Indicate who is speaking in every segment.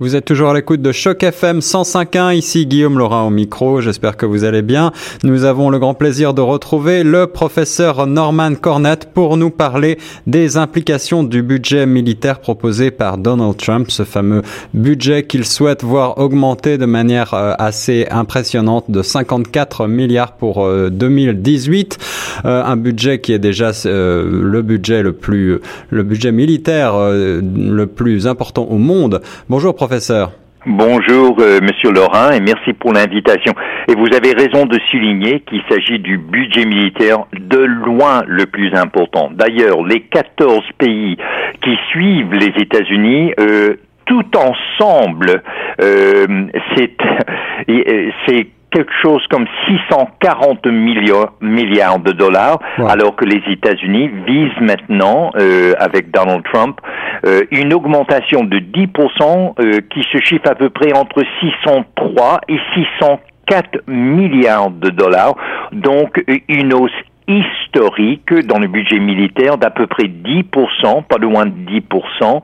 Speaker 1: Vous êtes toujours à l'écoute de Choc FM 105.1, ici Guillaume Laurent au micro, j'espère que vous allez bien. Nous avons le grand plaisir de retrouver le professeur Norman Cornett pour nous parler des implications du budget militaire proposé par Donald Trump, ce fameux budget qu'il souhaite voir augmenter de manière euh, assez impressionnante de 54 milliards pour 2018, euh, euh, un budget qui est déjà le budget le plus, le budget militaire le plus important au monde. Bonjour professeur.
Speaker 2: Bonjour, euh, Monsieur Laurent, et merci pour l'invitation. Et vous avez raison de souligner qu'il s'agit du budget militaire de loin le plus important. D'ailleurs, les 14 pays qui suivent les États-Unis, euh, tout ensemble, euh, c'est quelque chose comme 640 milliards de dollars, alors que les États-Unis visent maintenant, euh, avec Donald Trump, euh, une augmentation de 10% euh, qui se chiffre à peu près entre 603 et 604 milliards de dollars, donc une hausse historique dans le budget militaire d'à peu près 10%, pas loin de 10%.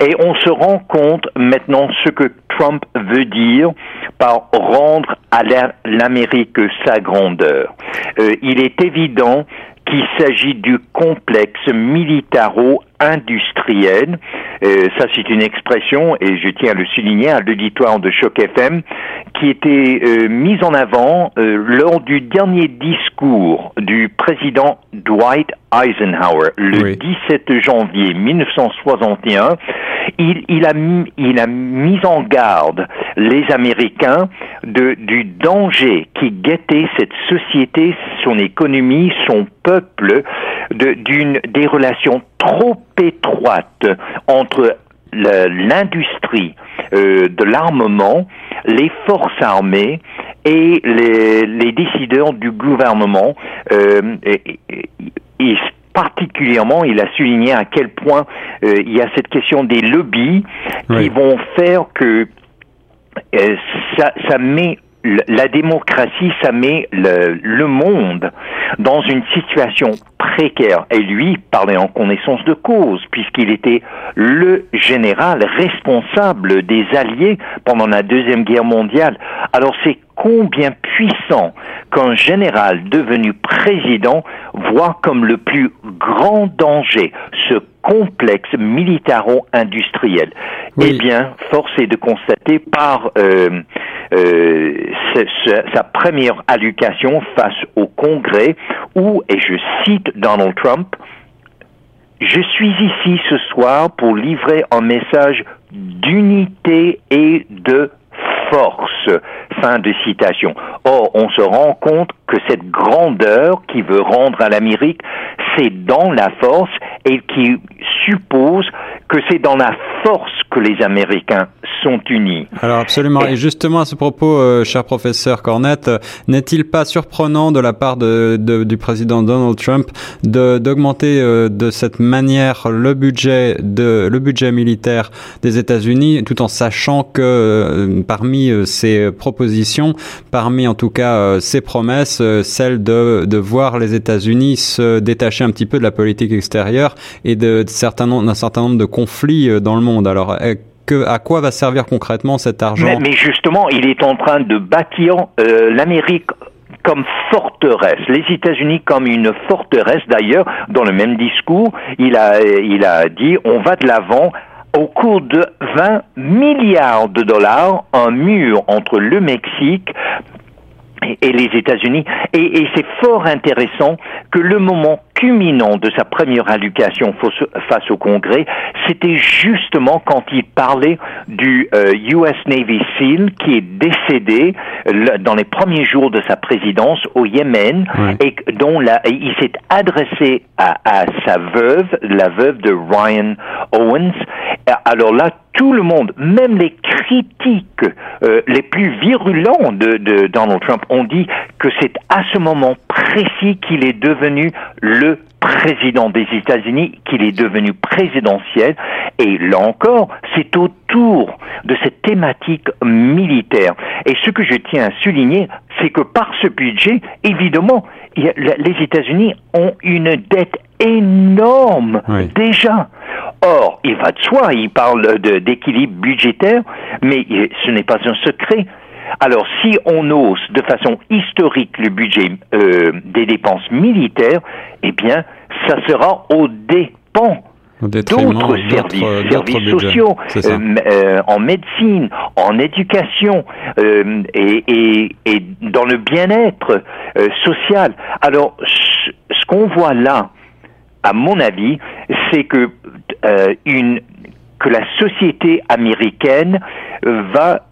Speaker 2: Et on se rend compte maintenant ce que Trump veut dire par rendre à l'Amérique sa grandeur. Euh, il est évident qu'il s'agit du complexe militaro-industriel. Euh, ça, c'est une expression, et je tiens à le souligner, à l'auditoire de Choc FM, qui était euh, mise en avant euh, lors du dernier discours du président Dwight Eisenhower le 17 janvier 1961. Il, il, a mis, il a mis en garde les Américains de, du danger qui guettait cette société, son économie, son peuple, d'une des relations trop étroites entre l'industrie euh, de l'armement, les forces armées et les, les décideurs du gouvernement. Euh, et, particulièrement, il a souligné à quel point euh, il y a cette question des lobbies qui vont faire que euh, ça, ça met la démocratie, ça met le, monde dans une situation précaire. Et lui parlait en connaissance de cause, puisqu'il était le général responsable des Alliés pendant la Deuxième Guerre mondiale. Alors c'est combien puissant qu'un général devenu président voit comme le plus grand danger ce complexe militaro-industriel. Eh bien, force est de constater par euh, euh, sa première allocation face au Congrès où, et je cite Donald Trump, je suis ici ce soir pour livrer un message d'unité et de force. Fin de citation. Or, on se rend compte que cette grandeur qui veut rendre à l'Amérique, c'est dans la force et qui suppose que c'est dans la force que les Américains sont unis.
Speaker 1: Alors absolument. Et, justement à ce propos, euh, cher professeur Cornette, n'est-il pas surprenant de la part de, de, du président Donald Trump d'augmenter euh, de cette manière le budget de le budget militaire des États-Unis, tout en sachant que euh, parmi ses propositions, parmi en tout cas ses promesses, celle de, de voir les États-Unis se détacher un petit peu de la politique extérieure et de, de certain d'un certain nombre de conflits dans le monde. Alors que, à quoi va servir concrètement cet argent
Speaker 2: mais, justement, il est en train de bâtir euh, l'Amérique comme forteresse, les États-Unis comme une forteresse. D'ailleurs, dans le même discours, il a, il a dit on va de l'avant au cours de 20 milliards de dollars, un mur entre le Mexique, et les États-Unis. Et c'est fort intéressant que le moment culminant de sa première allocation face au Congrès, c'était justement quand il parlait du US euh, Navy SEAL qui est décédé dans les premiers jours de sa présidence au Yémen et dont la, il s'est adressé à, à sa veuve, la veuve de Ryan Owens. Alors là, tout le monde, même les critiques euh, les plus virulents de, de, Donald Trump, ont dit que c'est à ce moment précis qu'il est devenu le président des États-Unis, qu'il est devenu présidentiel. Et là encore, c'est autour de cette thématique militaire. Et ce que je tiens à souligner, c'est que par ce budget, évidemment, les États-Unis ont une dette énorme déjà. Or, il va de soi, il parle d'équilibre budgétaire, mais ce n'est pas un secret. Alors, si on hausse de façon historique le budget euh, des dépenses militaires, eh bien, ça sera au dépens d'autres services, services sociaux, euh, euh, en médecine, en éducation et, et, dans le bien-être social. Alors, ce qu'on voit là, à mon avis, c'est que une que la société américaine va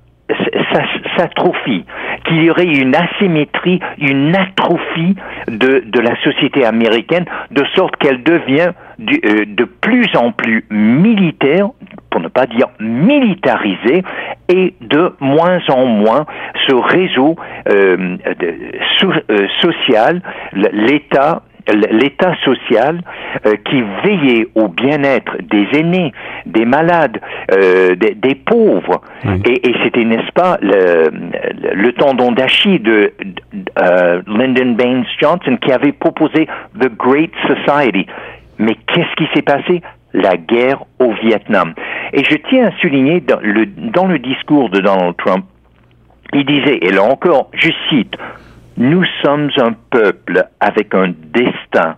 Speaker 2: s'atrophie, qu'il y aurait une asymétrie, une atrophie de, la société américaine, de sorte qu'elle devient euh, de plus en plus militaire, pour ne pas dire militarisée, et de moins en moins ce réseau euh, euh social, l'État l'État social euh, qui veillait au bien-être des aînés, des malades, euh, des, pauvres. Et, c'était, n'est-ce pas, le, le tendon d'Achille de, euh, Lyndon Baines Johnson qui avait proposé The Great Society. Mais qu'est-ce qui s'est passé? La guerre au Vietnam. Et je tiens à souligner dans le, dans le discours de Donald Trump, il disait, et là encore, je cite, nous sommes un peuple avec un destin.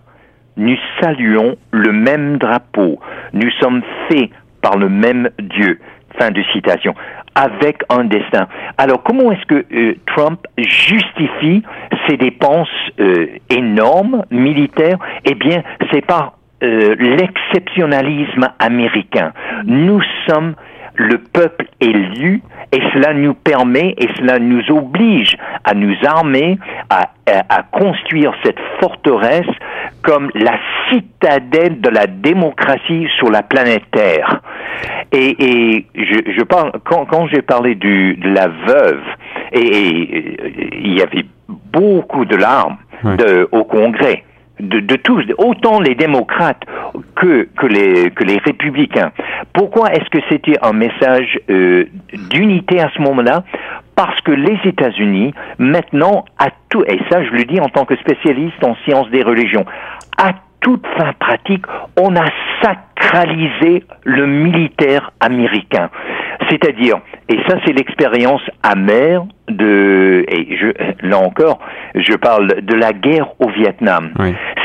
Speaker 2: Nous saluons le même drapeau. Nous sommes faits par le même Dieu. Fin de citation. Avec un destin. Alors comment est-ce que euh, Trump justifie ses dépenses euh, énormes militaires? Eh bien, c'est par euh, l'exceptionnalisme américain. Nous sommes le peuple élu et cela nous permet et cela nous oblige à nous armer, à, à, construire cette forteresse comme la citadelle de la démocratie sur la planète Terre. Et, et je, je parle quand, quand j'ai parlé du, de la veuve et, il y avait beaucoup de larmes de, au Congrès de, de, tous, autant les démocrates que, que, les, que les républicains. Pourquoi est-ce que c'était un message euh, d'unité à ce moment-là? Parce que les États-Unis, maintenant, à tout, et ça je le dis en tant que spécialiste en sciences des religions, à toute fin pratique, on a sacralisé le militaire américain. C'est-à-dire, et ça c'est l'expérience amère de, et je, là encore, je parle de la guerre au Vietnam.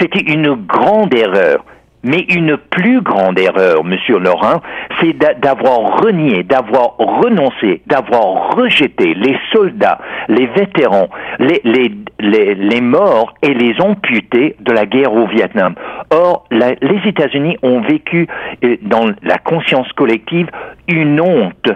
Speaker 2: C'était une grande erreur. Mais une plus grande erreur, Monsieur Laurent, c'est d'avoir renié, d'avoir renoncé, d'avoir rejeté les soldats, les vétérans, les, les, les, les, morts et les amputés de la guerre au Vietnam. Or, les États-Unis ont vécu euh, dans la conscience collective une honte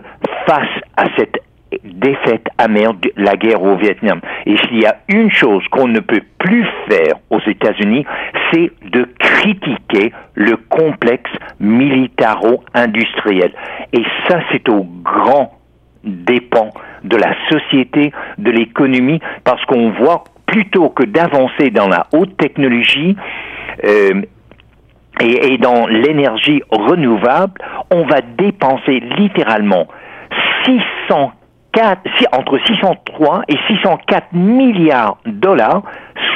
Speaker 2: face à cette défaite amère de la guerre au Vietnam. Et s'il y a une chose qu'on ne peut plus faire aux États-Unis, c'est de critiquer le complexe militaro-industriel. Et ça, c'est au grand dépend de la société, de l'économie, parce qu'on voit plutôt que d'avancer dans la haute technologie, euh, et, dans l'énergie renouvelable, on va dépenser littéralement 600 entre 603 et 604 milliards de dollars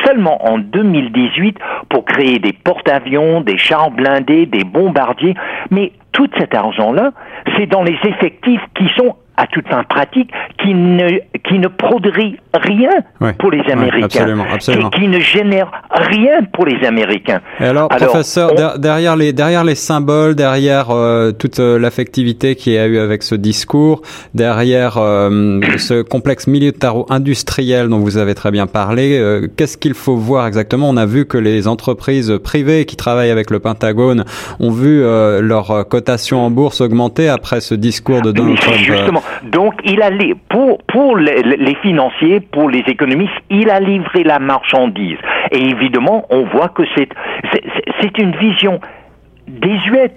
Speaker 2: seulement en 2018 pour créer des porte-avions, des chars blindés, des bombardiers. Mais tout cet argent-là, c'est dans les effectifs qui sont à toute fin pratique, qui ne, qui ne produit rien pour les Américains, Qui, ne génère rien pour les Américains.
Speaker 1: Et alors, professeur, derrière les derrière les symboles, derrière euh, toute euh, l'affectivité qu'il y a eu avec ce discours, derrière euh, ce complexe militaro-industriel dont vous avez très bien parlé, qu'est-ce qu'il faut voir exactement? On a vu que les entreprises privées qui travaillent avec le Pentagone ont vu leur cotation en bourse augmenter après ce discours de Donald Trump.
Speaker 2: Justement, donc, il a pour pour les, financiers, pour les économistes, il a livré la marchandise. Et évidemment, on voit que c'est c'est une vision désuète.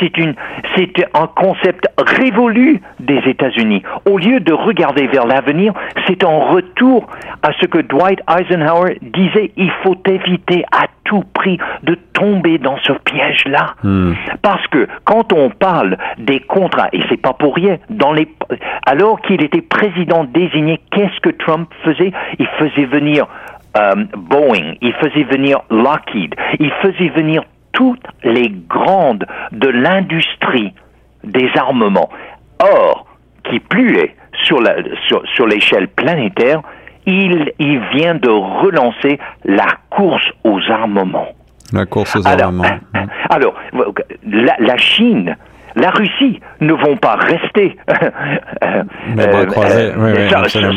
Speaker 2: C'est une, c'est un concept révolu des États-Unis. Au lieu de regarder vers l'avenir, c'est un retour à ce que Dwight Eisenhower disait. Il faut éviter à tout prix de tomber dans ce piège-là. Hmm. Parce que quand on parle des contrats, et c'est pas pour rien, dans les, alors qu'il était président désigné, qu'est-ce que Trump faisait? Il faisait venir Boeing, il faisait venir Lockheed, il faisait venir toutes les grandes de l'industrie des armements. Or, qui plus est, sur l'échelle sur, planétaire, il, il vient de relancer la course aux armements.
Speaker 1: La course aux armements.
Speaker 2: Alors, la, la Chine, la Russie ne vont pas rester euh, euh,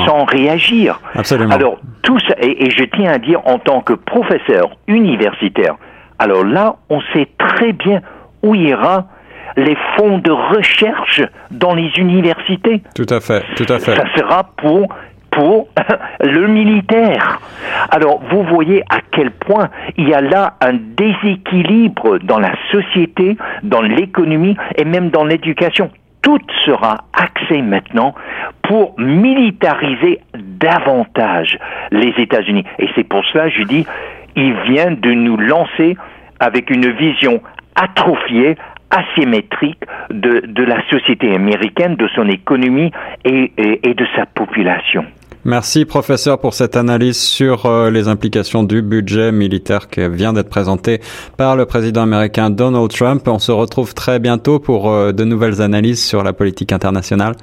Speaker 2: sans, réagir.
Speaker 1: Absolument.
Speaker 2: Alors, tout ça, et, et, je tiens à dire en tant que professeur universitaire, alors là, on sait très bien où ira les fonds de recherche dans les universités.
Speaker 1: Tout à fait, tout à fait.
Speaker 2: Ça sera pour pour le militaire. Alors, vous voyez à quel point il y a là un déséquilibre dans la société, dans l'économie et même dans l'éducation. Tout sera axé maintenant pour militariser davantage les États-Unis. Et c'est pour cela, je dis, il vient de nous lancer avec une vision atrophiée, asymétrique de, de la société américaine, de son économie et, et, de sa population.
Speaker 1: Merci professeur pour cette analyse sur euh, les implications du budget militaire qui vient d'être présenté par le président américain Donald Trump. On se retrouve très bientôt pour euh, de nouvelles analyses sur la politique internationale.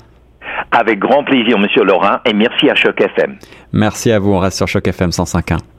Speaker 2: Avec grand plaisir, monsieur Laurent, et merci à Choc FM.
Speaker 1: Merci à vous. On reste sur Choc FM 105.1.